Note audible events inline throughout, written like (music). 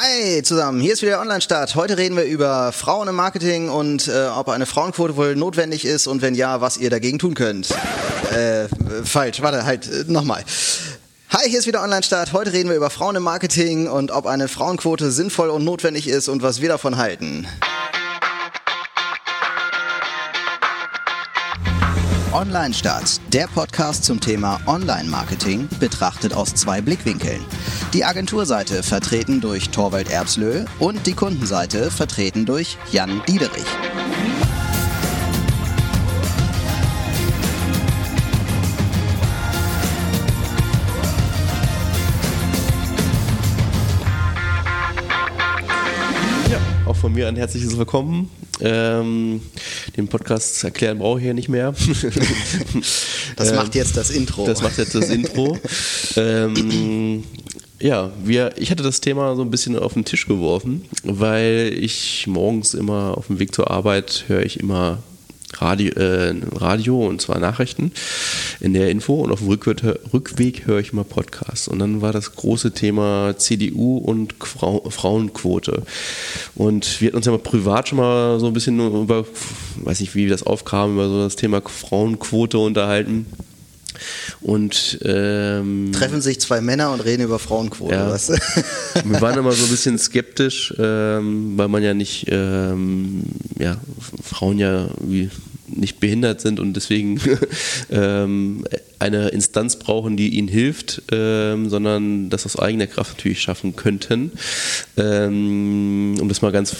Hi zusammen, hier ist wieder Online-Start. Heute reden wir über Frauen im Marketing und äh, ob eine Frauenquote wohl notwendig ist und wenn ja, was ihr dagegen tun könnt. Äh, falsch, warte, halt, äh, nochmal. Hi, hier ist wieder Online-Start. Heute reden wir über Frauen im Marketing und ob eine Frauenquote sinnvoll und notwendig ist und was wir davon halten. Online Start, der Podcast zum Thema Online-Marketing, betrachtet aus zwei Blickwinkeln. Die Agenturseite vertreten durch Torwald Erbslö und die Kundenseite vertreten durch Jan Diederich. Von mir ein herzliches Willkommen. Ähm, den Podcast erklären brauche ich ja nicht mehr. (laughs) das macht jetzt das Intro. Das macht jetzt das Intro. ähm, ja, wir, ich hatte das Thema so ein bisschen auf den Tisch geworfen, weil ich morgens immer auf dem Weg zur Arbeit höre ich immer Radio, äh, Radio und zwar Nachrichten in der Info und auf dem Rückweg, Rückweg höre ich immer Podcasts. Und dann war das große Thema CDU und Frau, Frauenquote. Und wir hatten uns ja mal privat schon mal so ein bisschen über, weiß nicht, wie das aufkam, über so das Thema Frauenquote unterhalten. Und ähm, treffen sich zwei Männer und reden über Frauenquote. Ja. Was? Wir waren immer so ein bisschen skeptisch, ähm, weil man ja nicht, ähm, ja, Frauen ja wie nicht behindert sind und deswegen (laughs) ähm, eine Instanz brauchen, die ihnen hilft, ähm, sondern das aus eigener Kraft natürlich schaffen könnten. Ähm, um das mal ganz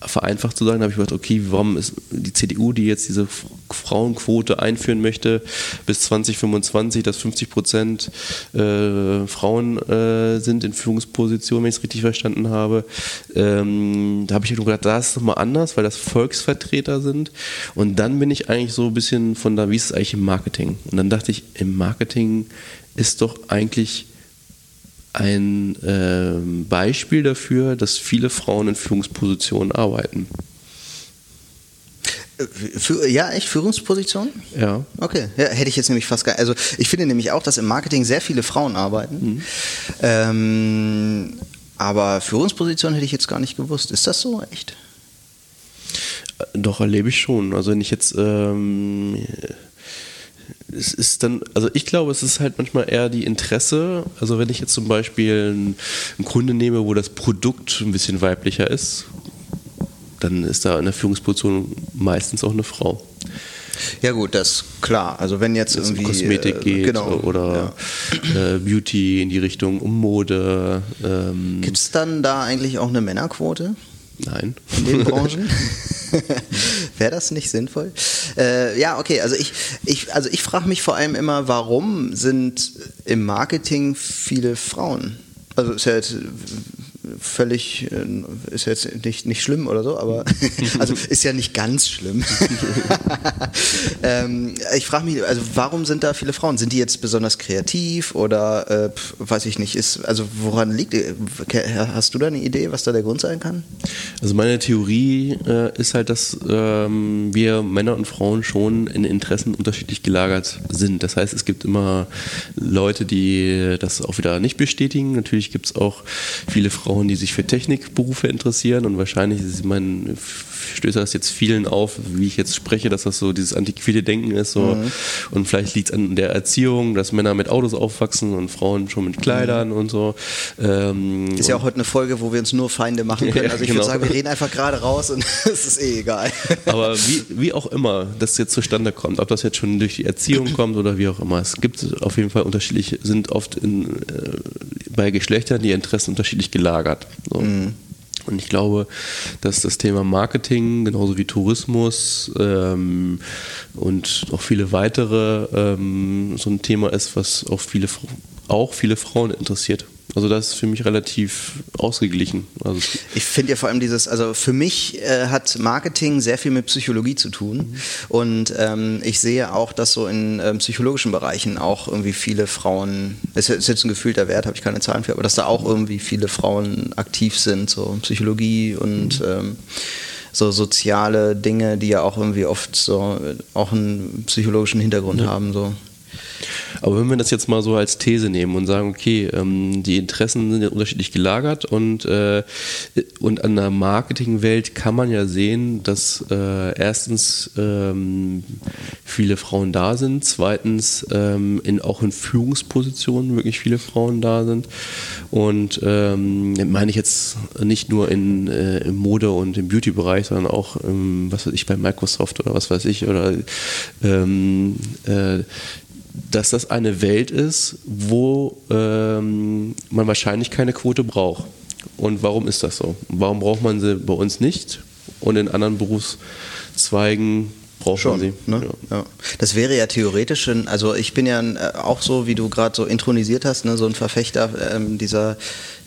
vereinfacht zu sagen, habe ich gedacht, okay, warum ist die CDU, die jetzt diese Frauenquote einführen möchte, bis 2025, dass 50 Prozent äh, Frauen äh, sind in Führungspositionen, wenn ich es richtig verstanden habe. Ähm, da habe ich gedacht, da ist es nochmal anders, weil das Volksvertreter sind. Und dann bin ich eigentlich so ein bisschen von da, wie ist es eigentlich im Marketing? Und dann dachte ich, im Marketing ist doch eigentlich ein äh, Beispiel dafür, dass viele Frauen in Führungspositionen arbeiten. Für, ja, echt Führungspositionen? Ja. Okay, ja, hätte ich jetzt nämlich fast gar. Also ich finde nämlich auch, dass im Marketing sehr viele Frauen arbeiten. Mhm. Ähm, aber Führungspositionen hätte ich jetzt gar nicht gewusst. Ist das so echt? Doch, erlebe ich schon. Also wenn ich jetzt ähm, es ist dann, also ich glaube, es ist halt manchmal eher die Interesse. Also wenn ich jetzt zum Beispiel einen, einen Kunde nehme, wo das Produkt ein bisschen weiblicher ist, dann ist da in der Führungsposition meistens auch eine Frau. Ja gut, das ist klar. Also wenn jetzt irgendwie um Kosmetik äh, geht genau, oder ja. äh, Beauty in die Richtung um Mode. Ähm. Gibt es dann da eigentlich auch eine Männerquote? Nein. In den Branchen? (laughs) Wäre das nicht sinnvoll? Äh, ja, okay. Also ich, ich, also ich frage mich vor allem immer, warum sind im Marketing viele Frauen? Also ist ja jetzt völlig, äh, ist jetzt nicht, nicht schlimm oder so, aber (laughs) also ist ja nicht ganz schlimm. (laughs) ähm, ich frage mich, also warum sind da viele Frauen? Sind die jetzt besonders kreativ oder äh, weiß ich nicht, ist, also woran liegt, hast du da eine Idee, was da der Grund sein kann? Also meine Theorie äh, ist halt, dass ähm, wir Männer und Frauen schon in Interessen unterschiedlich gelagert sind. Das heißt, es gibt immer Leute, die das auch wieder nicht bestätigen. Natürlich gibt es auch viele Frauen, Frauen, die sich für Technikberufe interessieren und wahrscheinlich, ich meine, stößt das jetzt vielen auf, wie ich jetzt spreche, dass das so dieses antiquierte Denken ist. So. Mhm. Und vielleicht liegt es an der Erziehung, dass Männer mit Autos aufwachsen und Frauen schon mit Kleidern mhm. und so. Ähm, ist ja auch heute eine Folge, wo wir uns nur Feinde machen (laughs) können. Also ich genau. würde sagen, wir reden einfach gerade raus und (laughs) es ist eh egal. Aber wie, wie auch immer das jetzt zustande kommt, ob das jetzt schon durch die Erziehung kommt oder wie auch immer, es gibt auf jeden Fall unterschiedlich, sind oft in, äh, bei Geschlechtern die Interessen unterschiedlich gelagert. So. Mhm. Und ich glaube, dass das Thema Marketing, genauso wie Tourismus ähm, und auch viele weitere, ähm, so ein Thema ist, was auch viele, auch viele Frauen interessiert. Also das ist für mich relativ ausgeglichen. Also ich finde ja vor allem dieses, also für mich äh, hat Marketing sehr viel mit Psychologie zu tun mhm. und ähm, ich sehe auch, dass so in ähm, psychologischen Bereichen auch irgendwie viele Frauen, es ist jetzt ein gefühlter Wert, habe ich keine Zahlen für, aber dass da auch irgendwie viele Frauen aktiv sind, so Psychologie und mhm. ähm, so soziale Dinge, die ja auch irgendwie oft so auch einen psychologischen Hintergrund ja. haben. So. Aber wenn wir das jetzt mal so als These nehmen und sagen, okay, ähm, die Interessen sind ja unterschiedlich gelagert und, äh, und an der Marketingwelt kann man ja sehen, dass äh, erstens ähm, viele Frauen da sind, zweitens ähm, in, auch in Führungspositionen wirklich viele Frauen da sind und meine ich jetzt nicht nur in, äh, im Mode- und im Beauty-Bereich, sondern auch, was weiß ich, bei Microsoft oder was weiß ich, oder ähm, äh, dass das eine Welt ist, wo ähm, man wahrscheinlich keine Quote braucht. Und warum ist das so? Warum braucht man sie bei uns nicht und in anderen Berufszweigen braucht Schon, man sie? Ne? Ja. Das wäre ja theoretisch, also ich bin ja äh, auch so, wie du gerade so intronisiert hast, ne, so ein Verfechter ähm, dieser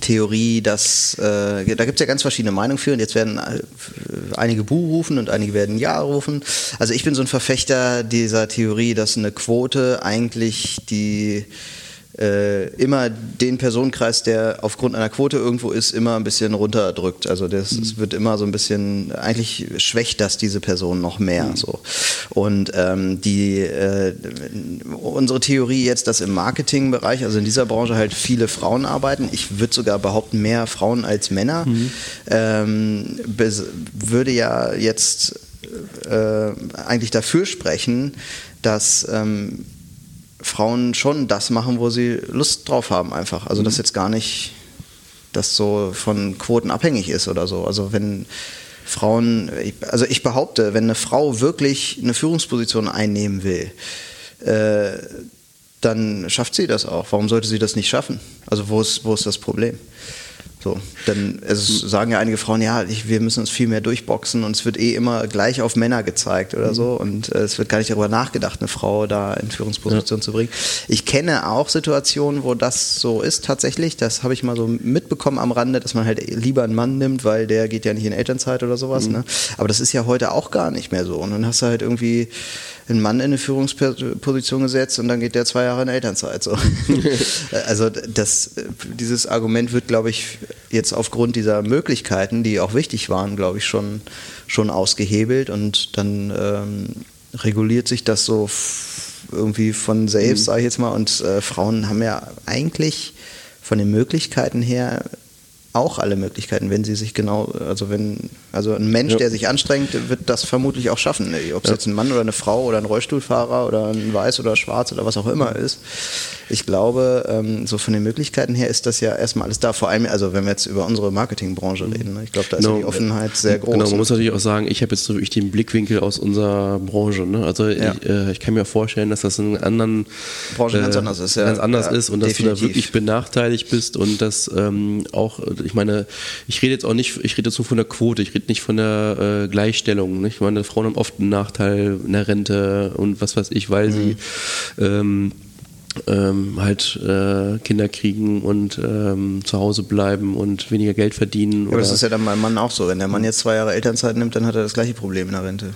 Theorie, dass äh, da gibt es ja ganz verschiedene Meinungen für und jetzt werden äh, einige Bu rufen und einige werden Ja rufen. Also ich bin so ein Verfechter dieser Theorie, dass eine Quote eigentlich die äh, immer den Personenkreis, der aufgrund einer Quote irgendwo ist, immer ein bisschen runterdrückt. Also das, mhm. wird immer so ein bisschen, eigentlich schwächt das diese Person noch mehr. Mhm. So. Und ähm, die äh, unsere Theorie jetzt, dass im Marketingbereich, also in dieser Branche halt viele Frauen arbeiten, ich würde sogar behaupten, mehr Frauen als Männer, mhm. ähm, würde ja jetzt äh, eigentlich dafür sprechen, dass ähm, Frauen schon das machen, wo sie Lust drauf haben, einfach. Also, mhm. das jetzt gar nicht das so von Quoten abhängig ist oder so. Also, wenn Frauen, also ich behaupte, wenn eine Frau wirklich eine Führungsposition einnehmen will, äh, dann schafft sie das auch. Warum sollte sie das nicht schaffen? Also, wo ist, wo ist das Problem? So, dann also sagen ja einige Frauen, ja, ich, wir müssen uns viel mehr durchboxen und es wird eh immer gleich auf Männer gezeigt oder so und äh, es wird gar nicht darüber nachgedacht, eine Frau da in Führungsposition ja. zu bringen. Ich kenne auch Situationen, wo das so ist tatsächlich. Das habe ich mal so mitbekommen am Rande, dass man halt lieber einen Mann nimmt, weil der geht ja nicht in Elternzeit oder sowas. Mhm. Ne? Aber das ist ja heute auch gar nicht mehr so. Und dann hast du halt irgendwie einen Mann in eine Führungsposition gesetzt und dann geht der zwei Jahre in Elternzeit. So. (laughs) also das, dieses Argument wird, glaube ich, jetzt aufgrund dieser Möglichkeiten, die auch wichtig waren, glaube ich, schon, schon ausgehebelt und dann ähm, reguliert sich das so irgendwie von selbst, mhm. sage ich jetzt mal. Und äh, Frauen haben ja eigentlich von den Möglichkeiten her auch alle Möglichkeiten, wenn sie sich genau, also wenn, also ein Mensch, ja. der sich anstrengt, wird das vermutlich auch schaffen. Ob es ja. jetzt ein Mann oder eine Frau oder ein Rollstuhlfahrer oder ein Weiß oder Schwarz oder was auch immer ist. Ich glaube, ähm, so von den Möglichkeiten her ist das ja erstmal alles da. Vor allem, also wenn wir jetzt über unsere Marketingbranche mhm. reden, ne? ich glaube, da ist genau. ja die Offenheit sehr groß. Genau, man muss natürlich auch sagen, ich habe jetzt so wirklich den Blickwinkel aus unserer Branche. Ne? Also ja. ich, äh, ich, kann mir vorstellen, dass das in anderen Branchen äh, ganz anders ist, ja. ganz anders ist und definitiv. dass du da wirklich benachteiligt bist und dass ähm, auch, ich meine, ich rede jetzt auch nicht, ich rede jetzt nur von der Quote, ich rede nicht von der äh, Gleichstellung. Nicht? Ich meine, Frauen haben oft einen Nachteil in der Rente und was weiß ich, weil mhm. sie ähm, ähm, halt äh, Kinder kriegen und ähm, zu Hause bleiben und weniger Geld verdienen. Ja, aber das ist ja dann beim Mann auch so. Wenn der Mann jetzt zwei Jahre Elternzeit nimmt, dann hat er das gleiche Problem in der Rente.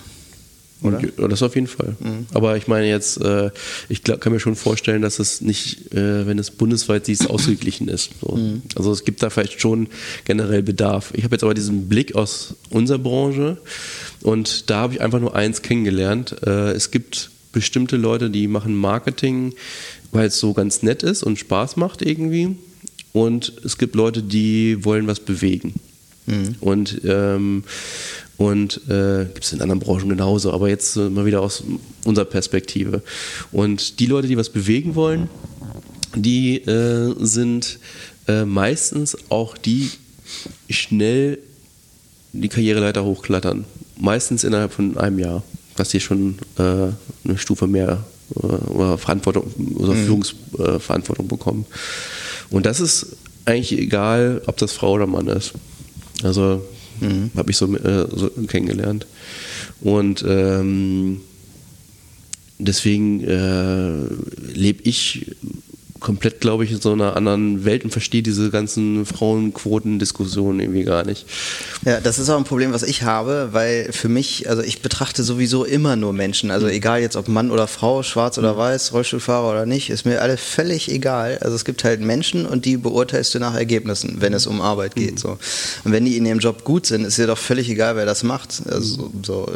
Oder? Das auf jeden Fall. Mhm. Aber ich meine jetzt, äh, ich glaub, kann mir schon vorstellen, dass es nicht, äh, wenn es bundesweit siehst, (clears throat) ausgeglichen ist. So. Mhm. Also es gibt da vielleicht schon generell Bedarf. Ich habe jetzt aber diesen Blick aus unserer Branche und da habe ich einfach nur eins kennengelernt. Äh, es gibt bestimmte Leute, die machen Marketing, weil es so ganz nett ist und Spaß macht irgendwie. Und es gibt Leute, die wollen was bewegen. Mhm. Und, ähm, und äh, gibt es in anderen Branchen genauso, aber jetzt äh, mal wieder aus unserer Perspektive. Und die Leute, die was bewegen wollen, die äh, sind äh, meistens auch die schnell die Karriereleiter hochklettern. Meistens innerhalb von einem Jahr, dass sie schon äh, eine Stufe mehr oder Verantwortung oder mhm. Führungsverantwortung bekommen. Und das ist eigentlich egal, ob das Frau oder Mann ist. Also mhm. habe ich so, äh, so, kennengelernt. Und ähm, deswegen äh, lebe ich komplett, glaube ich, in so einer anderen Welt und verstehe diese ganzen Frauenquoten-Diskussionen irgendwie gar nicht. Ja, das ist auch ein Problem, was ich habe, weil für mich, also ich betrachte sowieso immer nur Menschen. Also egal jetzt ob Mann oder Frau, schwarz oder weiß, Rollstuhlfahrer oder nicht, ist mir alle völlig egal. Also es gibt halt Menschen und die beurteilst du nach Ergebnissen, wenn es um Arbeit geht. So. Und wenn die in ihrem Job gut sind, ist dir doch völlig egal, wer das macht. Also, so,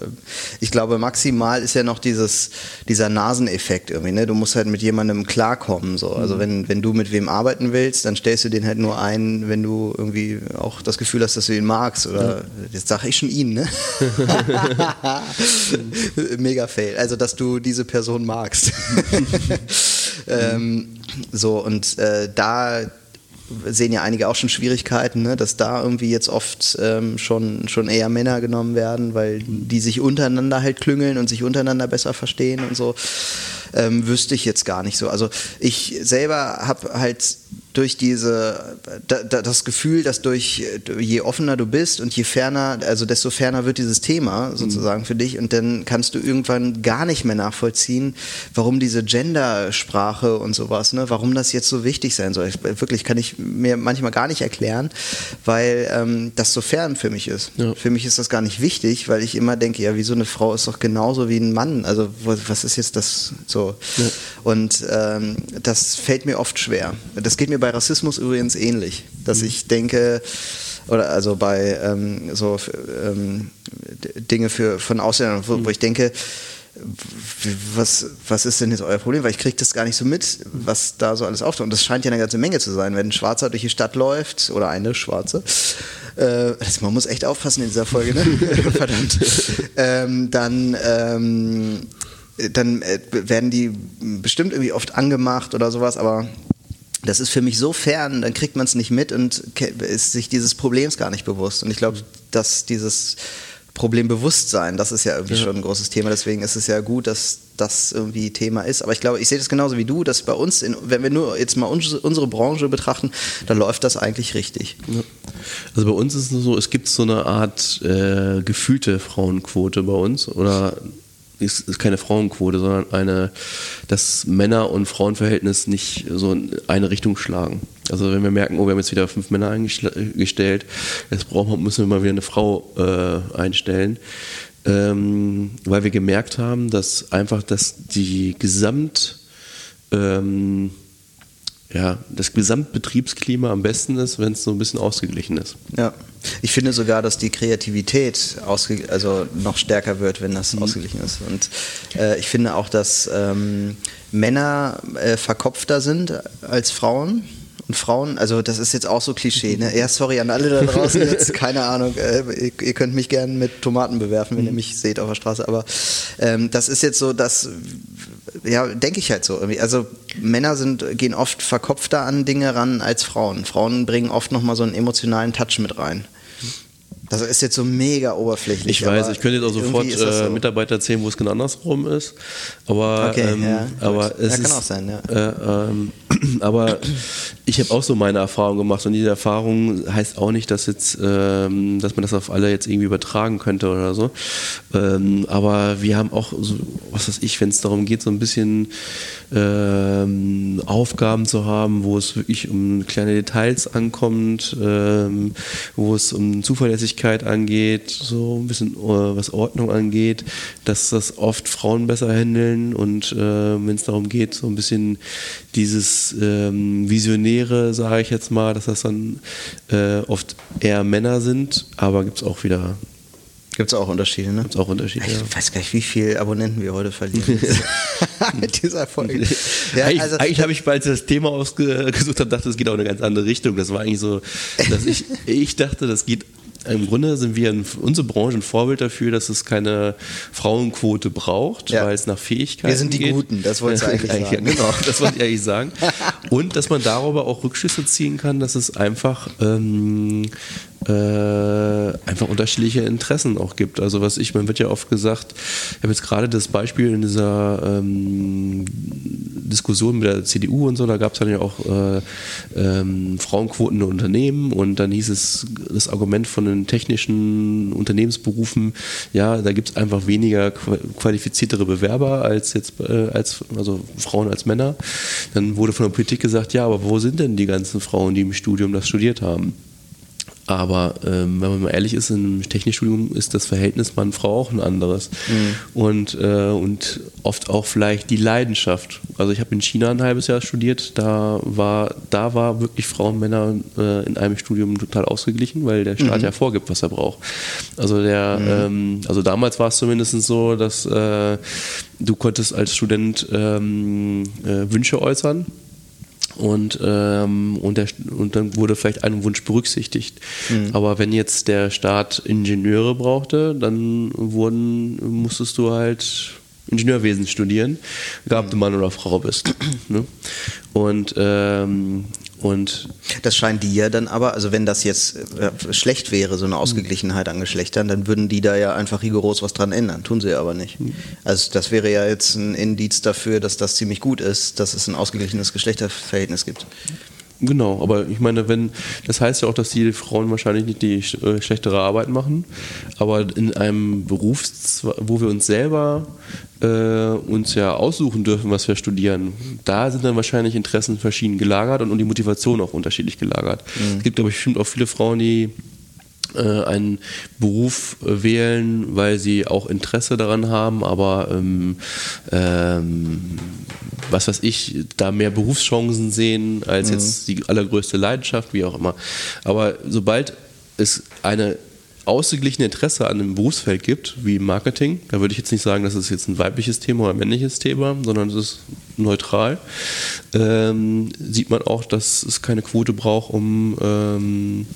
ich glaube, maximal ist ja noch dieses, dieser Naseneffekt irgendwie. Ne? Du musst halt mit jemandem klarkommen. So. Also wenn, wenn du mit wem arbeiten willst, dann stellst du den halt nur ein, wenn du irgendwie auch das Gefühl hast, dass du ihn magst. Oder jetzt sage ich schon ihn, ne? (laughs) Mega fail. Also dass du diese Person magst. (laughs) ähm, so, und äh, da sehen ja einige auch schon Schwierigkeiten, ne? dass da irgendwie jetzt oft ähm, schon, schon eher Männer genommen werden, weil die sich untereinander halt klüngeln und sich untereinander besser verstehen und so. Ähm, wüsste ich jetzt gar nicht so. Also ich selber habe halt durch diese, da, da, das Gefühl, dass durch, je offener du bist und je ferner, also desto ferner wird dieses Thema sozusagen mhm. für dich und dann kannst du irgendwann gar nicht mehr nachvollziehen, warum diese Gendersprache und sowas, ne, warum das jetzt so wichtig sein soll. Ich, wirklich kann ich mir manchmal gar nicht erklären, weil ähm, das so fern für mich ist. Ja. Für mich ist das gar nicht wichtig, weil ich immer denke, ja, wieso eine Frau ist doch genauso wie ein Mann. Also was ist jetzt das so? Ja. Und ähm, das fällt mir oft schwer. Das geht mir bei Rassismus übrigens ähnlich, dass ich denke, oder also bei ähm, so ähm, Dinge für, von Ausländern, wo, wo ich denke, was, was ist denn jetzt euer Problem? Weil ich kriege das gar nicht so mit, was da so alles auftaucht. Und das scheint ja eine ganze Menge zu sein. Wenn ein Schwarzer durch die Stadt läuft, oder eine Schwarze, äh, man muss echt aufpassen in dieser Folge, ne? (laughs) Verdammt. Ähm, dann ähm, dann äh, werden die bestimmt irgendwie oft angemacht oder sowas, aber das ist für mich so fern, dann kriegt man es nicht mit und ist sich dieses Problems gar nicht bewusst. Und ich glaube, dass dieses Problembewusstsein, das ist ja irgendwie ja. schon ein großes Thema. Deswegen ist es ja gut, dass das irgendwie Thema ist. Aber ich glaube, ich sehe das genauso wie du, dass bei uns, in, wenn wir nur jetzt mal unsere Branche betrachten, dann läuft das eigentlich richtig. Ja. Also bei uns ist es so, es gibt so eine Art äh, gefühlte Frauenquote bei uns oder ist, ist keine Frauenquote, sondern eine, das Männer- und Frauenverhältnis nicht so in eine Richtung schlagen. Also wenn wir merken, oh, wir haben jetzt wieder fünf Männer eingestellt, jetzt brauchen, müssen wir mal wieder eine Frau äh, einstellen, ähm, weil wir gemerkt haben, dass einfach dass die Gesamt ähm, ja, das Gesamtbetriebsklima am besten ist, wenn es so ein bisschen ausgeglichen ist. Ja, ich finde sogar, dass die Kreativität also noch stärker wird, wenn das mhm. ausgeglichen ist. Und äh, ich finde auch, dass ähm, Männer äh, verkopfter sind als Frauen. Und Frauen, also das ist jetzt auch so Klischee, ne? Ja, sorry an alle da draußen, (laughs) jetzt keine Ahnung, äh, ihr, ihr, könnt mich gerne mit Tomaten bewerfen, wenn ihr mhm. mich seht auf der Straße, aber ähm, das ist jetzt so, dass ja, denke ich halt so. Also Männer sind, gehen oft verkopfter an Dinge ran als Frauen. Frauen bringen oft nochmal so einen emotionalen Touch mit rein. Das ist jetzt so mega oberflächlich. Ich weiß, ich könnte jetzt auch sofort äh, so. Mitarbeiter erzählen, wo es genau andersrum ist. Aber, okay, ähm, ja, aber es ja, kann ist, auch sein, ja. Äh, ähm, (clears throat) aber ich habe auch so meine Erfahrung gemacht und diese Erfahrung heißt auch nicht, dass jetzt, ähm, dass man das auf alle jetzt irgendwie übertragen könnte oder so. Ähm, aber wir haben auch, so, was weiß ich, wenn es darum geht, so ein bisschen ähm, Aufgaben zu haben, wo es wirklich um kleine Details ankommt, ähm, wo es um Zuverlässigkeit angeht, so ein bisschen uh, was Ordnung angeht, dass das oft Frauen besser handeln und äh, wenn es darum geht, so ein bisschen dieses ähm, Visionäre, sage ich jetzt mal, dass das dann äh, oft eher Männer sind, aber gibt es auch wieder Gibt es auch Unterschiede, ne? Gibt es auch Unterschiede. Ich ja. weiß gar nicht, wie viele Abonnenten wir heute verlieren (laughs) mit dieser Folge. Ja, eigentlich, also, eigentlich habe ich, als ich das Thema ausgesucht habe, dachte, es geht auch in eine ganz andere Richtung. Das war eigentlich so, dass ich, (laughs) ich dachte, das geht im Grunde sind wir in unsere Branche ein Vorbild dafür, dass es keine Frauenquote braucht, ja. weil es nach Fähigkeiten Wir sind die geht. Guten, das wollte ich (laughs) eigentlich, sagen. genau, das wollte ich eigentlich sagen. Und dass man darüber auch Rückschlüsse ziehen kann, dass es einfach ähm, äh, einfach unterschiedliche Interessen auch gibt. Also was ich, man wird ja oft gesagt, ich habe jetzt gerade das Beispiel in dieser ähm, Diskussionen mit der CDU und so, da gab es dann ja auch äh, ähm, Frauenquoten in Unternehmen und dann hieß es das Argument von den technischen Unternehmensberufen, ja, da gibt es einfach weniger qualifiziertere Bewerber als jetzt äh, als also Frauen als Männer. Dann wurde von der Politik gesagt, ja, aber wo sind denn die ganzen Frauen, die im Studium das studiert haben? Aber ähm, wenn man mal ehrlich ist, im Technikstudium ist das Verhältnis Mann-Frau auch ein anderes. Mhm. Und, äh, und oft auch vielleicht die Leidenschaft. Also ich habe in China ein halbes Jahr studiert, da war, da war wirklich Frauen und Männer äh, in einem Studium total ausgeglichen, weil der Staat mhm. ja vorgibt, was er braucht. Also der, mhm. ähm, also damals war es zumindest so, dass äh, du konntest als Student ähm, äh, Wünsche äußern und, ähm, und, der, und dann wurde vielleicht ein Wunsch berücksichtigt. Mhm. Aber wenn jetzt der Staat Ingenieure brauchte, dann wurden, musstest du halt Ingenieurwesen studieren, egal ob du Mann oder Frau bist. ne? Und ähm, und das scheint die ja dann aber, also wenn das jetzt äh, schlecht wäre, so eine Ausgeglichenheit an Geschlechtern, dann würden die da ja einfach rigoros was dran ändern. Tun sie aber nicht. Also das wäre ja jetzt ein Indiz dafür, dass das ziemlich gut ist, dass es ein ausgeglichenes Geschlechterverhältnis gibt. Genau, aber ich meine, wenn das heißt ja auch, dass die Frauen wahrscheinlich nicht die äh, schlechtere Arbeit machen, aber in einem Beruf, wo wir uns selber äh, uns ja aussuchen dürfen, was wir studieren, da sind dann wahrscheinlich Interessen verschieden gelagert und, und die Motivation auch unterschiedlich gelagert. Mhm. Es gibt, glaube ich, bestimmt auch viele Frauen, die äh, einen Beruf äh, wählen, weil sie auch Interesse daran haben, aber ähm, ähm, was weiß ich, da mehr Berufschancen sehen als mhm. jetzt die allergrößte Leidenschaft, wie auch immer. Aber sobald es eine ausgeglichene Interesse an einem Berufsfeld gibt, wie Marketing, da würde ich jetzt nicht sagen, das ist jetzt ein weibliches Thema oder ein männliches Thema, sondern es ist neutral, ähm, sieht man auch, dass es keine Quote braucht, um ähm,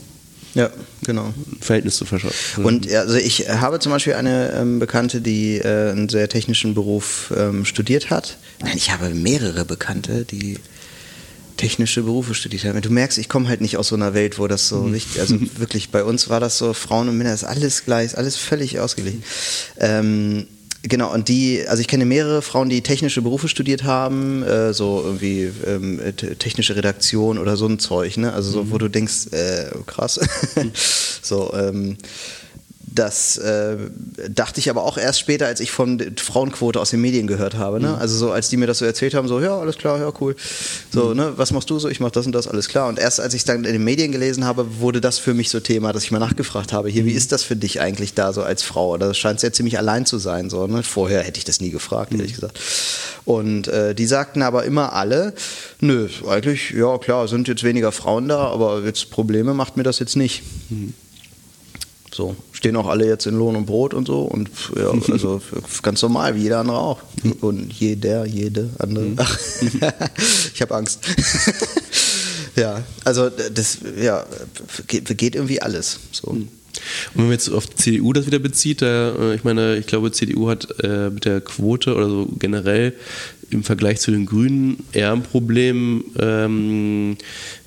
ja, genau. Verhältnis zu verschaffen. Und also ich habe zum Beispiel eine ähm, Bekannte, die äh, einen sehr technischen Beruf ähm, studiert hat. Nein, ich habe mehrere Bekannte, die technische Berufe studiert haben. Du merkst, ich komme halt nicht aus so einer Welt, wo das so mhm. wichtig, also (laughs) wirklich bei uns war das so, Frauen und Männer ist alles gleich, alles völlig ausgeglichen. Ähm, Genau, und die, also ich kenne mehrere Frauen, die technische Berufe studiert haben, äh, so irgendwie ähm, technische Redaktion oder so ein Zeug, ne? Also so, mhm. wo du denkst, äh, krass. (laughs) so, ähm, das äh, dachte ich aber auch erst später, als ich von Frauenquote aus den Medien gehört habe. Ne? Mhm. Also so, als die mir das so erzählt haben, so, ja, alles klar, ja, cool. So, mhm. ne, was machst du so? Ich mach das und das, alles klar. Und erst als ich dann in den Medien gelesen habe, wurde das für mich so Thema, dass ich mal nachgefragt habe, hier, wie mhm. ist das für dich eigentlich da so als Frau? Das scheint sehr ziemlich allein zu sein. So, ne? Vorher hätte ich das nie gefragt, ehrlich mhm. gesagt. Und äh, die sagten aber immer alle, nö, eigentlich, ja klar, sind jetzt weniger Frauen da, aber jetzt Probleme macht mir das jetzt nicht. Mhm. So, stehen auch alle jetzt in Lohn und Brot und so und ja, (laughs) also ganz normal, wie jeder andere auch. Und jeder, jede andere. Mhm. Ach, (laughs) ich habe Angst. (laughs) ja, also das ja, geht irgendwie alles. So. Mhm. Und wenn man jetzt auf CDU das wieder bezieht, da, äh, ich meine, ich glaube, CDU hat äh, mit der Quote oder so generell im Vergleich zu den Grünen eher ein Problem, ähm,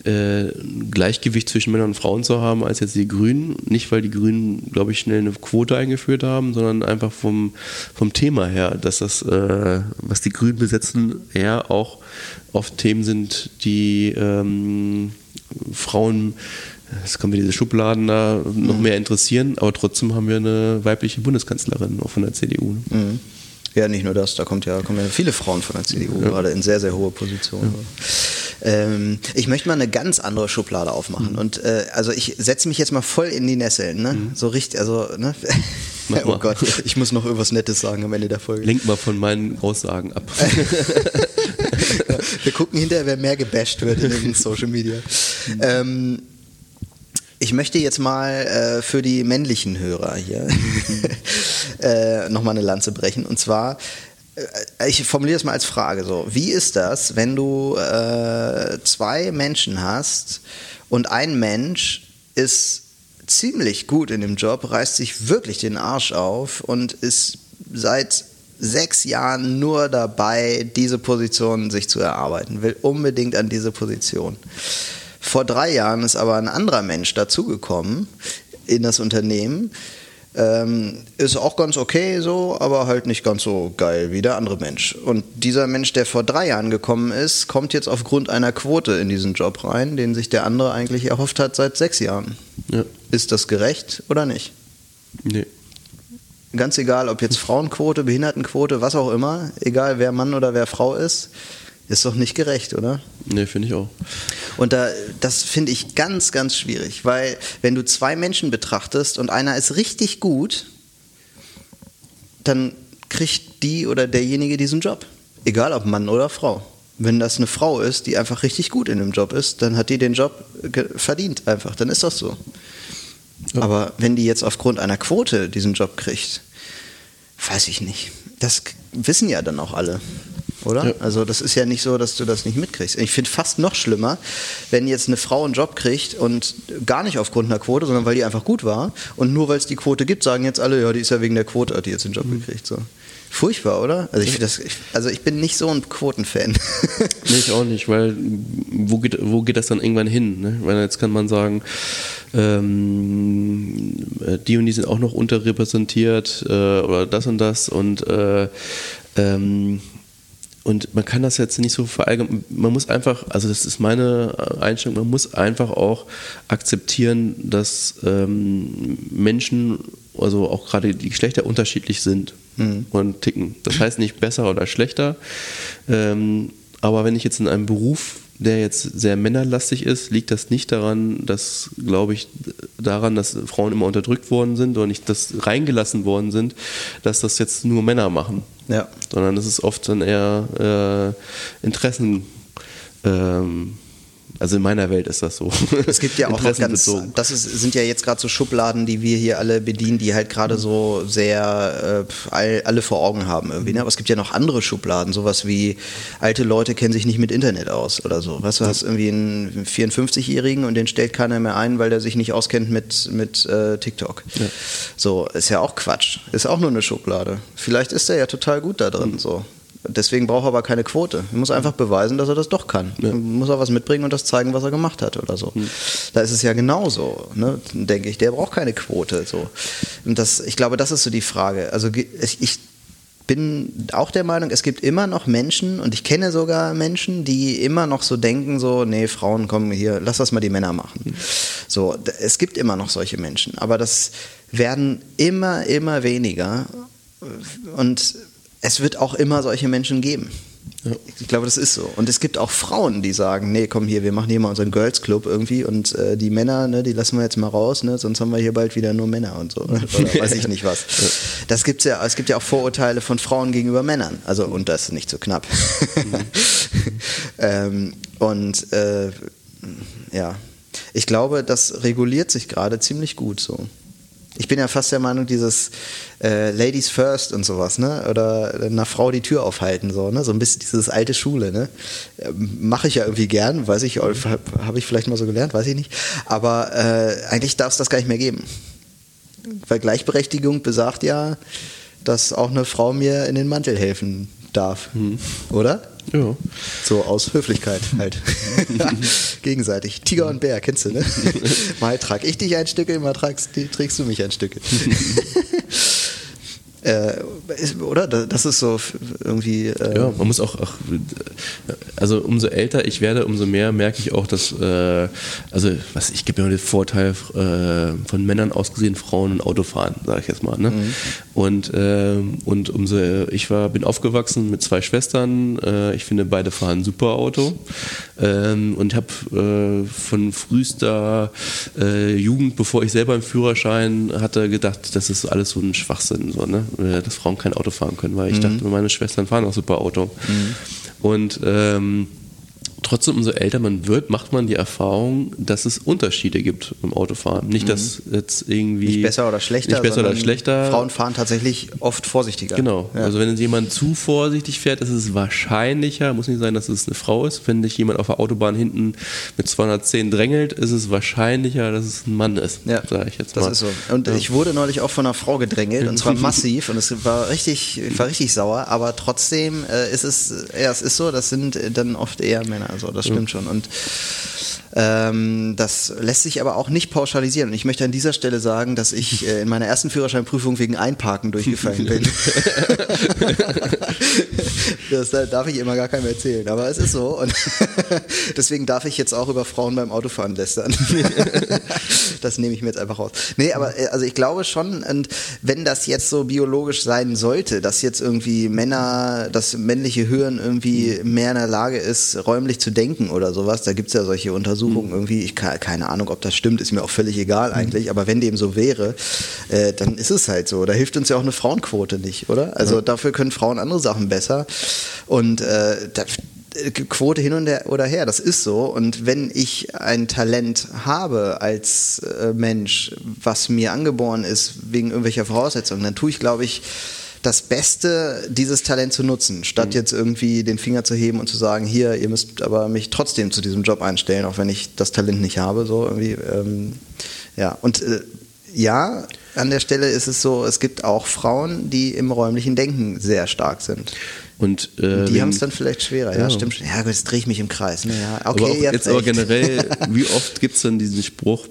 äh, Gleichgewicht zwischen Männern und Frauen zu haben, als jetzt die Grünen. Nicht, weil die Grünen, glaube ich, schnell eine Quote eingeführt haben, sondern einfach vom, vom Thema her, dass das, äh, was die Grünen besetzen, eher auch oft Themen sind, die ähm, Frauen es kommen wir diese Schubladen da noch mhm. mehr interessieren, aber trotzdem haben wir eine weibliche Bundeskanzlerin auch von der CDU. Mhm. Ja, nicht nur das, da kommt ja, kommen ja viele Frauen von der CDU, ja. gerade in sehr, sehr hohe Positionen. Ja. Ähm, ich möchte mal eine ganz andere Schublade aufmachen. Mhm. Und äh, also ich setze mich jetzt mal voll in die Nesseln, ne? Mhm. So richtig, also, ne? (laughs) oh Gott, ich muss noch irgendwas Nettes sagen am Ende der Folge. Lenk mal von meinen Aussagen ab. (laughs) Wir gucken hinterher, wer mehr gebasht wird in den Social Media. Mhm. Ähm, ich möchte jetzt mal äh, für die männlichen Hörer hier (laughs) äh, nochmal eine Lanze brechen. Und zwar, äh, ich formuliere es mal als Frage so, wie ist das, wenn du äh, zwei Menschen hast und ein Mensch ist ziemlich gut in dem Job, reißt sich wirklich den Arsch auf und ist seit sechs Jahren nur dabei, diese Position sich zu erarbeiten, will unbedingt an diese Position. Vor drei Jahren ist aber ein anderer Mensch dazugekommen in das Unternehmen, ähm, ist auch ganz okay so, aber halt nicht ganz so geil wie der andere Mensch. Und dieser Mensch, der vor drei Jahren gekommen ist, kommt jetzt aufgrund einer Quote in diesen Job rein, den sich der andere eigentlich erhofft hat seit sechs Jahren. Ja. Ist das gerecht oder nicht? Nee. Ganz egal, ob jetzt Frauenquote, Behindertenquote, was auch immer, egal wer Mann oder wer Frau ist, ist doch nicht gerecht, oder? Nee, finde ich auch. Und da, das finde ich ganz, ganz schwierig, weil wenn du zwei Menschen betrachtest und einer ist richtig gut, dann kriegt die oder derjenige diesen Job. Egal ob Mann oder Frau. Wenn das eine Frau ist, die einfach richtig gut in dem Job ist, dann hat die den Job verdient einfach. Dann ist das so. Ja. Aber wenn die jetzt aufgrund einer Quote diesen Job kriegt, weiß ich nicht. Das wissen ja dann auch alle oder? Ja. Also das ist ja nicht so, dass du das nicht mitkriegst. Ich finde fast noch schlimmer, wenn jetzt eine Frau einen Job kriegt und gar nicht aufgrund einer Quote, sondern weil die einfach gut war und nur weil es die Quote gibt, sagen jetzt alle, ja, die ist ja wegen der Quote, hat die jetzt den Job mhm. gekriegt. So. Furchtbar, oder? Also ich, das, ich, also ich bin nicht so ein Quotenfan. (laughs) nee, ich auch nicht, weil wo geht, wo geht das dann irgendwann hin? Ne? Weil jetzt kann man sagen, ähm, die und die sind auch noch unterrepräsentiert äh, oder das und das und äh, ähm, und man kann das jetzt nicht so verallgemeinern. Man muss einfach, also das ist meine Einstellung, man muss einfach auch akzeptieren, dass ähm, Menschen, also auch gerade die Geschlechter unterschiedlich sind mhm. und ticken. Das heißt nicht besser oder schlechter. Ähm, aber wenn ich jetzt in einem Beruf der jetzt sehr männerlastig ist, liegt das nicht daran, dass, glaube ich, daran, dass Frauen immer unterdrückt worden sind oder nicht dass reingelassen worden sind, dass das jetzt nur Männer machen. Ja. Sondern das ist oft dann eher äh, Interessen. Ähm, also in meiner Welt ist das so. (laughs) Es gibt ja auch noch ganz, das ist, sind ja jetzt gerade so Schubladen, die wir hier alle bedienen, die halt gerade so sehr äh, all, alle vor Augen haben irgendwie. Ne? Aber es gibt ja noch andere Schubladen, sowas wie alte Leute kennen sich nicht mit Internet aus oder so. Weißt du, hast irgendwie einen 54-Jährigen und den stellt keiner mehr ein, weil der sich nicht auskennt mit, mit äh, TikTok. Ja. So, ist ja auch Quatsch. Ist auch nur eine Schublade. Vielleicht ist er ja total gut da drin. Mhm. So. Deswegen braucht er aber keine Quote. Er muss einfach beweisen, dass er das doch kann. Ja. Muss er was mitbringen und das zeigen, was er gemacht hat oder so. Mhm. Da ist es ja genauso, ne? denke ich. Der braucht keine Quote. So. Und das, ich glaube, das ist so die Frage. Also ich bin auch der Meinung, es gibt immer noch Menschen und ich kenne sogar Menschen, die immer noch so denken, so, nee, Frauen kommen hier, lass das mal die Männer machen. Mhm. So, es gibt immer noch solche Menschen, aber das werden immer, immer weniger und es wird auch immer solche Menschen geben. Ja. Ich glaube, das ist so. Und es gibt auch Frauen, die sagen, nee, komm hier, wir machen hier mal unseren Girls Club irgendwie und äh, die Männer, ne, die lassen wir jetzt mal raus, ne, sonst haben wir hier bald wieder nur Männer und so. (laughs) Oder weiß ich nicht was. Das gibt's ja, es gibt ja auch Vorurteile von Frauen gegenüber Männern. Also, und das ist nicht so knapp. Mhm. (laughs) ähm, und äh, ja, ich glaube, das reguliert sich gerade ziemlich gut so. Ich bin ja fast der Meinung, dieses äh, Ladies First und sowas, ne? Oder einer Frau die Tür aufhalten, so, ne? So ein bisschen dieses alte Schule, ne? Mache ich ja irgendwie gern, weiß ich, habe hab ich vielleicht mal so gelernt, weiß ich nicht. Aber äh, eigentlich darf es das gar nicht mehr geben. Weil Gleichberechtigung besagt ja, dass auch eine Frau mir in den Mantel helfen darf. Hm. Oder? Ja. So aus Höflichkeit halt. (laughs) Gegenseitig. Tiger und Bär, kennst du, ne? (laughs) mal trage ich dich ein Stück, mal tragst, trägst du mich ein Stück. (laughs) Äh, ist, oder? Das ist so irgendwie. Äh ja, man muss auch, auch, also umso älter ich werde, umso mehr merke ich auch, dass, äh, also was ich gebe mir den Vorteil äh, von Männern aus gesehen, Frauen und Autofahren, sage ich jetzt mal. Ne? Mhm. Und, ähm, und umso, ich war, bin aufgewachsen mit zwei Schwestern. Äh, ich finde beide fahren super Auto ähm, und habe äh, von frühester Jugend, bevor ich selber einen Führerschein hatte, gedacht, das ist alles so ein Schwachsinn, so ne? Äh, dass Frauen kein Auto fahren können, weil ich mhm. dachte, meine Schwestern fahren auch super Auto. Mhm. Und ähm, trotzdem, umso älter man wird, macht man die Erfahrung, dass es Unterschiede gibt im Autofahren. Nicht, dass mhm. jetzt irgendwie. Nicht besser oder schlechter. Nicht besser oder schlechter. Frauen fahren tatsächlich oft vorsichtiger. Genau. Ja. Also, wenn jemand zu vorsichtig fährt, ist es wahrscheinlicher, muss nicht sein, dass es eine Frau ist. Wenn dich jemand auf der Autobahn hinten mit 210 drängelt, ist es wahrscheinlicher, dass es ein Mann ist. Ja, sage ich jetzt mal. Das ist so. Und ja. ich wurde neulich auch von einer Frau gedrängelt und zwar (laughs) massiv und es war richtig, war richtig sauer, aber trotzdem äh, ist es, ja, es ist so, das sind dann oft eher Männer. Also das stimmt schon. Und Ähm, das lässt sich aber auch nicht pauschalisieren. Und ich möchte an dieser Stelle sagen, dass ich äh, in meiner ersten Führerscheinprüfung wegen Einparken durchgefallen bin. (laughs) das darf ich immer gar keinem erzählen, aber es ist so. Und (laughs) deswegen darf ich jetzt auch über Frauen beim Autofahren lästern. (laughs) das nehme ich mir jetzt einfach raus. Nee, aber äh, also ich glaube schon, und wenn das jetzt so biologisch sein sollte, dass jetzt irgendwie Männer, das männliche Hirn irgendwie mehr in der Lage ist, räumlich zu denken oder sowas, da gibt es ja solche Untersuchungen irgendwie, ich keine Ahnung, ob das stimmt, ist mir auch völlig egal eigentlich, aber wenn dem so wäre, äh, dann ist es halt so. Da hilft uns ja auch eine Frauenquote nicht, oder? Also dafür können Frauen andere Sachen besser und äh, da, Quote hin und her, oder her, das ist so. Und wenn ich ein Talent habe als äh, Mensch, was mir angeboren ist wegen irgendwelcher Voraussetzungen, dann tue ich, glaube ich, das Beste, dieses Talent zu nutzen, statt mhm. jetzt irgendwie den Finger zu heben und zu sagen, hier, ihr müsst aber mich trotzdem zu diesem Job einstellen, auch wenn ich das Talent nicht habe. So irgendwie, ähm, ja, und äh, ja, an der Stelle ist es so, es gibt auch Frauen, die im räumlichen Denken sehr stark sind. Und, äh, die haben es dann vielleicht schwerer, ja, ja stimmt. Ja, jetzt drehe ich mich im Kreis. Ne? Ja, okay, aber jetzt aber generell, (laughs) wie oft gibt es dann diesen Spruch,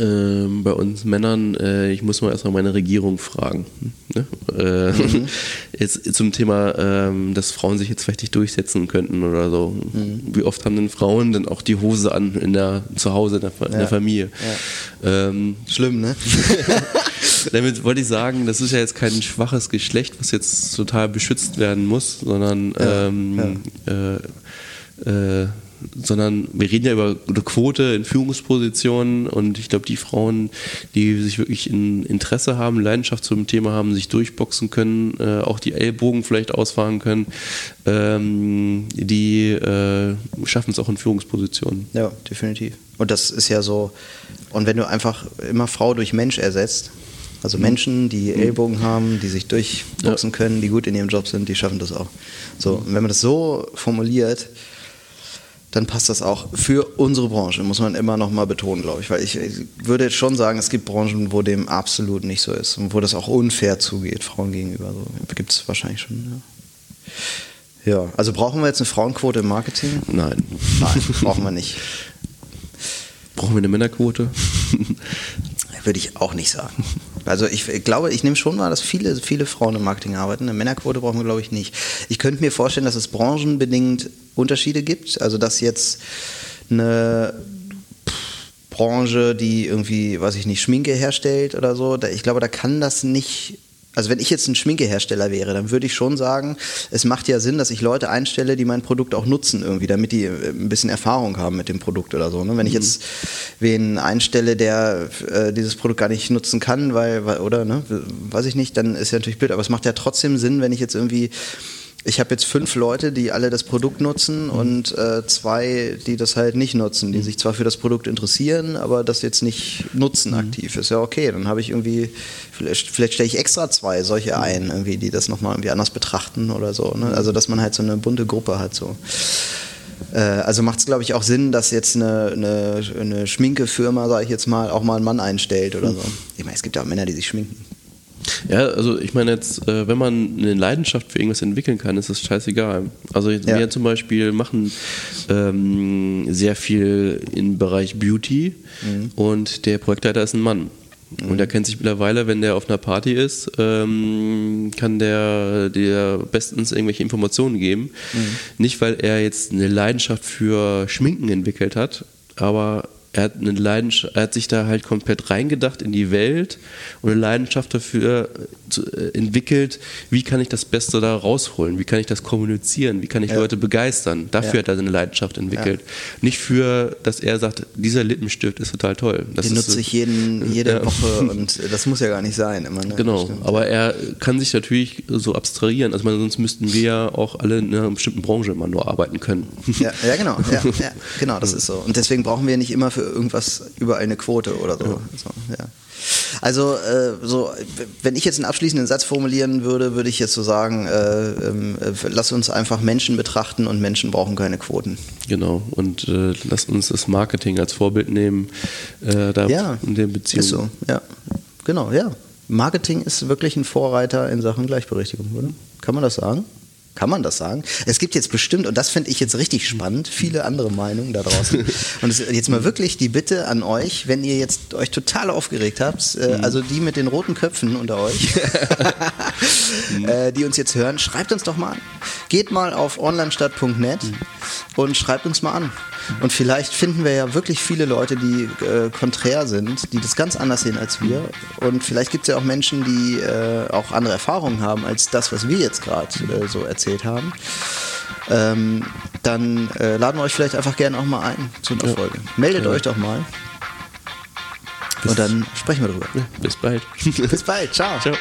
äh, bei uns Männern, äh, ich muss mal erstmal meine Regierung fragen. Ne? Äh, mhm. (laughs) Jetzt zum Thema, ähm, dass Frauen sich jetzt vielleicht nicht durchsetzen könnten oder so. Mhm. Wie oft haben denn Frauen dann auch die Hose an in der, zu Hause in der, in der Familie? Ja. Ähm, Schlimm, ne? (laughs) damit wollte ich sagen, das ist ja jetzt kein schwaches Geschlecht, was jetzt total beschützt werden muss, sondern ja. Ähm, äh, äh, sondern wir reden ja über eine Quote in Führungspositionen und ich glaube, die Frauen, die sich wirklich in Interesse haben, Leidenschaft zum Thema haben, sich durchboxen können, äh, auch die Ellbogen vielleicht ausfahren können, ähm, die äh, schaffen es auch in Führungspositionen. Ja, definitiv. Und das ist ja so, und wenn du einfach immer Frau durch Mensch ersetzt, also mhm. Menschen, die mhm. Ellbogen haben, die sich durchboxen ja. können, die gut in ihrem Job sind, die schaffen das auch. So, wenn man das so formuliert, dann passt das auch für unsere Branche, muss man immer noch mal betonen, glaube ich. Weil ich, ich würde jetzt schon sagen, es gibt Branchen, wo dem absolut nicht so ist und wo das auch unfair zugeht, Frauen gegenüber. So gibt es wahrscheinlich schon. Ja. ja, also brauchen wir jetzt eine Frauenquote im Marketing? Nein. Nein, brauchen wir nicht. Brauchen wir eine Männerquote? (laughs) Würde ich auch nicht sagen. Also ich, glaube, ich nehme schon mal, dass viele, viele Frauen im Marketing arbeiten. Eine Männerquote brauchen wir, glaube ich, nicht. Ich könnte mir vorstellen, dass es branchenbedingt Unterschiede gibt. Also dass jetzt eine Branche, die irgendwie, weiß ich nicht, Schminke herstellt oder so, ich glaube, da kann das nicht also wenn ich jetzt ein Schminkehersteller wäre, dann würde ich schon sagen, es macht ja Sinn, dass ich Leute einstelle, die mein Produkt auch nutzen irgendwie, damit die äh, ein bisschen Erfahrung haben mit dem Produkt oder so. Ne? Wenn ich mhm. jetzt wen einstelle, der äh, dieses Produkt gar nicht nutzen kann, weil, weil oder, ne, weiß ich nicht, dann ist ja natürlich blöd. Aber es macht ja trotzdem Sinn, wenn ich jetzt irgendwie ich habe jetzt fünf Leute, die alle das Produkt nutzen mhm. und äh, zwei, die das halt nicht nutzen, die mhm. sich zwar für das Produkt interessieren, aber das jetzt nicht nutzen mhm. aktiv. Ist ja okay, dann habe ich irgendwie, vielleicht, vielleicht stelle ich extra zwei solche mhm. ein, irgendwie, die das nochmal irgendwie anders betrachten oder so. Ne? Also dass man halt so eine bunte Gruppe hat. So. Äh, also macht es, glaube ich, auch Sinn, dass jetzt eine, eine, eine Schminkefirma, sage ich jetzt mal, auch mal einen Mann einstellt oder so. Ich meine, es gibt ja auch Männer, die sich schminken. Ja, also ich meine jetzt, äh, wenn man eine Leidenschaft für irgendwas entwickeln kann, ist das scheißegal. Also ja. wir zum Beispiel machen ähm, sehr viel im Bereich Beauty mhm. und der Projektleiter ist ein Mann. Und der kennt sich mittlerweile, wenn der auf einer Party ist, ähm, kann der dir bestens irgendwelche Informationen geben. Mhm. Nicht, weil er jetzt eine Leidenschaft für Schminken entwickelt hat, aber er hat eine Leidenschaft, er hat sich da halt komplett reingedacht in die Welt und eine Leidenschaft dafür entwickelt, wie kann ich das Beste da rausholen, wie kann ich das kommunizieren, wie kann ich ja. Leute begeistern. Dafür ja. hat er seine Leidenschaft entwickelt. Ja. Nicht für, dass er sagt, dieser Lippenstift ist total toll. Das Den nutze ich jeden, (laughs) jede Woche und das muss ja gar nicht sein. Immer, ne? Genau, aber er kann sich natürlich so abstrahieren. Also sonst müssten wir ja auch alle in einer bestimmten Branche immer nur arbeiten können. Ja, genau, (laughs) genau, das ist so. Und deswegen brauchen wir nicht immer für irgendwas überall eine Quote oder so. so ja. Also äh, so, wenn ich jetzt einen abschließenden Satz formulieren würde, würde ich jetzt so sagen, äh, äh, lass uns einfach Menschen betrachten und Menschen brauchen keine Quoten. Genau, und äh, lass uns das Marketing als Vorbild nehmen, äh, da ja, in der Beziehung. Ist so, ja. Genau, ja. Marketing ist wirklich ein Vorreiter in Sachen Gleichberechtigung, oder? Kann man das sagen? Kann man das sagen? Es gibt jetzt bestimmt, und das finde ich jetzt richtig spannend, viele andere Meinungen da draußen. Und jetzt mal wirklich die Bitte an euch, wenn ihr jetzt euch total aufgeregt habt, äh, Mhm. also die mit den roten Köpfen unter euch, (laughs) äh, die uns jetzt hören, schreibt uns doch mal an. Geht mal auf onlinestadt.net. und schreibt uns mal an. Und vielleicht finden wir ja wirklich viele Leute, die äh, konträr sind, die das ganz anders sehen als wir. Und vielleicht gibt es ja auch Menschen, die äh, auch andere Erfahrungen haben als das, was wir jetzt gerade äh, so erzählt haben. Ähm, dann äh, laden wir euch vielleicht einfach gerne auch mal ein zu einer Folge. Meldet euch doch mal. Und dann sprechen wir drüber. Bis bald. Bis bald. Ciao. Ciao.